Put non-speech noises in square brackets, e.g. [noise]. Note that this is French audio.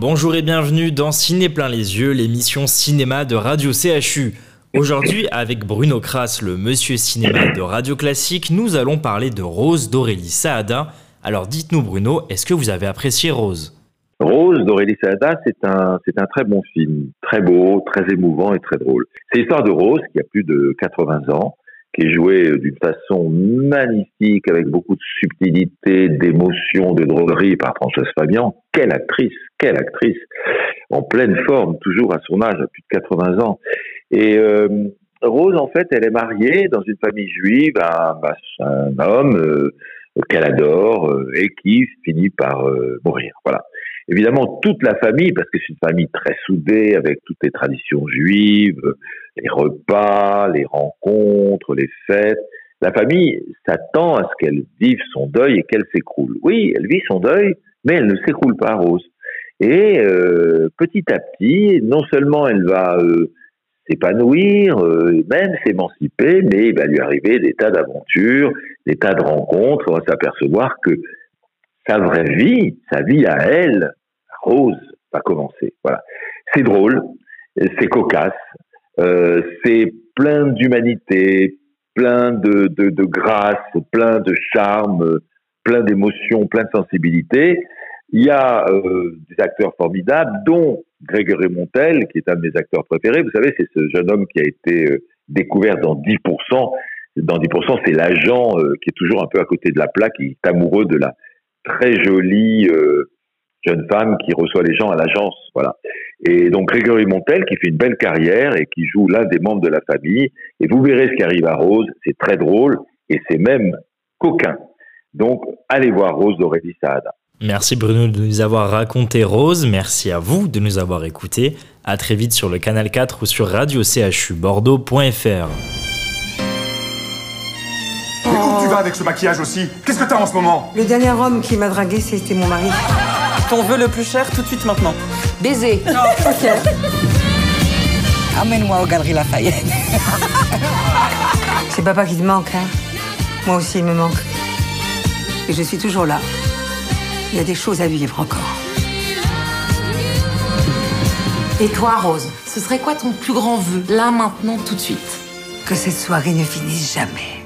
Bonjour et bienvenue dans Ciné plein les yeux, l'émission cinéma de Radio CHU. Aujourd'hui, avec Bruno Kras, le monsieur cinéma de Radio Classique, nous allons parler de Rose d'Aurélie Saada. Alors dites-nous Bruno, est-ce que vous avez apprécié Rose? Rose d'Aurélie Saada, c'est un, c'est un très bon film, très beau, très émouvant et très drôle. C'est l'histoire de Rose qui a plus de 80 ans, qui est jouée d'une façon magnifique, avec beaucoup de subtilité, d'émotion, de droguerie par Françoise Fabian. Quelle actrice, quelle actrice, en pleine forme, toujours à son âge, à plus de 80 ans. Et euh, Rose, en fait, elle est mariée dans une famille juive à, un homme euh, qu'elle adore euh, et qui finit par mourir. Voilà. Évidemment, toute la famille, parce que c'est une famille très soudée avec toutes les traditions juives, les repas, les rencontres, les fêtes. La famille s'attend à ce qu'elle vive son deuil et qu'elle s'écroule. Oui, elle vit son deuil, mais elle ne s'écroule pas, Rose. Et petit à petit, non seulement elle va s'épanouir, euh, même s'émanciper, mais il va lui arriver des tas d'aventures, des tas de rencontres. On va s'apercevoir que sa vraie vie, sa vie à elle, Rose, va commencer. Voilà. C'est drôle, c'est cocasse, euh, c'est plein d'humanité, plein de, de, grâce, plein de charme, plein d'émotions, plein de sensibilité. Il y a euh, des acteurs formidables, dont Grégory Montel, qui est un de mes acteurs préférés. Vous savez, c'est ce jeune homme qui a été euh, découvert dans 10%. Dans 10%, c'est l'agent qui est toujours un peu à côté de la plaque, qui est amoureux de la très jolie jeune femme qui reçoit les gens à l'agence. Voilà. Et donc Grégory Montel, qui fait une belle carrière et qui joue l'un des membres de la famille. Et vous verrez ce qui arrive à Rose. C'est très drôle et c'est même coquin. Donc, allez voir Rose d'Aurélie Saada. Merci Bruno de nous avoir raconté Rose, merci à vous de nous avoir écoutés. À très vite sur le canal 4 ou sur radio CHU Bordeaux.fr. Mais où tu vas avec ce maquillage aussi? Qu'est-ce que t'as en ce moment? Le dernier homme qui m'a dragué, c'était mon mari. Ton vœu le plus cher tout de suite maintenant. Baiser. [laughs] ok. Amène-moi aux Galeries Lafayette. C'est papa qui te manque, hein Moi aussi, il me manque. Et je suis toujours là. Il y a des choses à vivre encore. Et toi, Rose Ce serait quoi ton plus grand vœu, là, maintenant, tout de suite? Que cette soirée ne finisse jamais.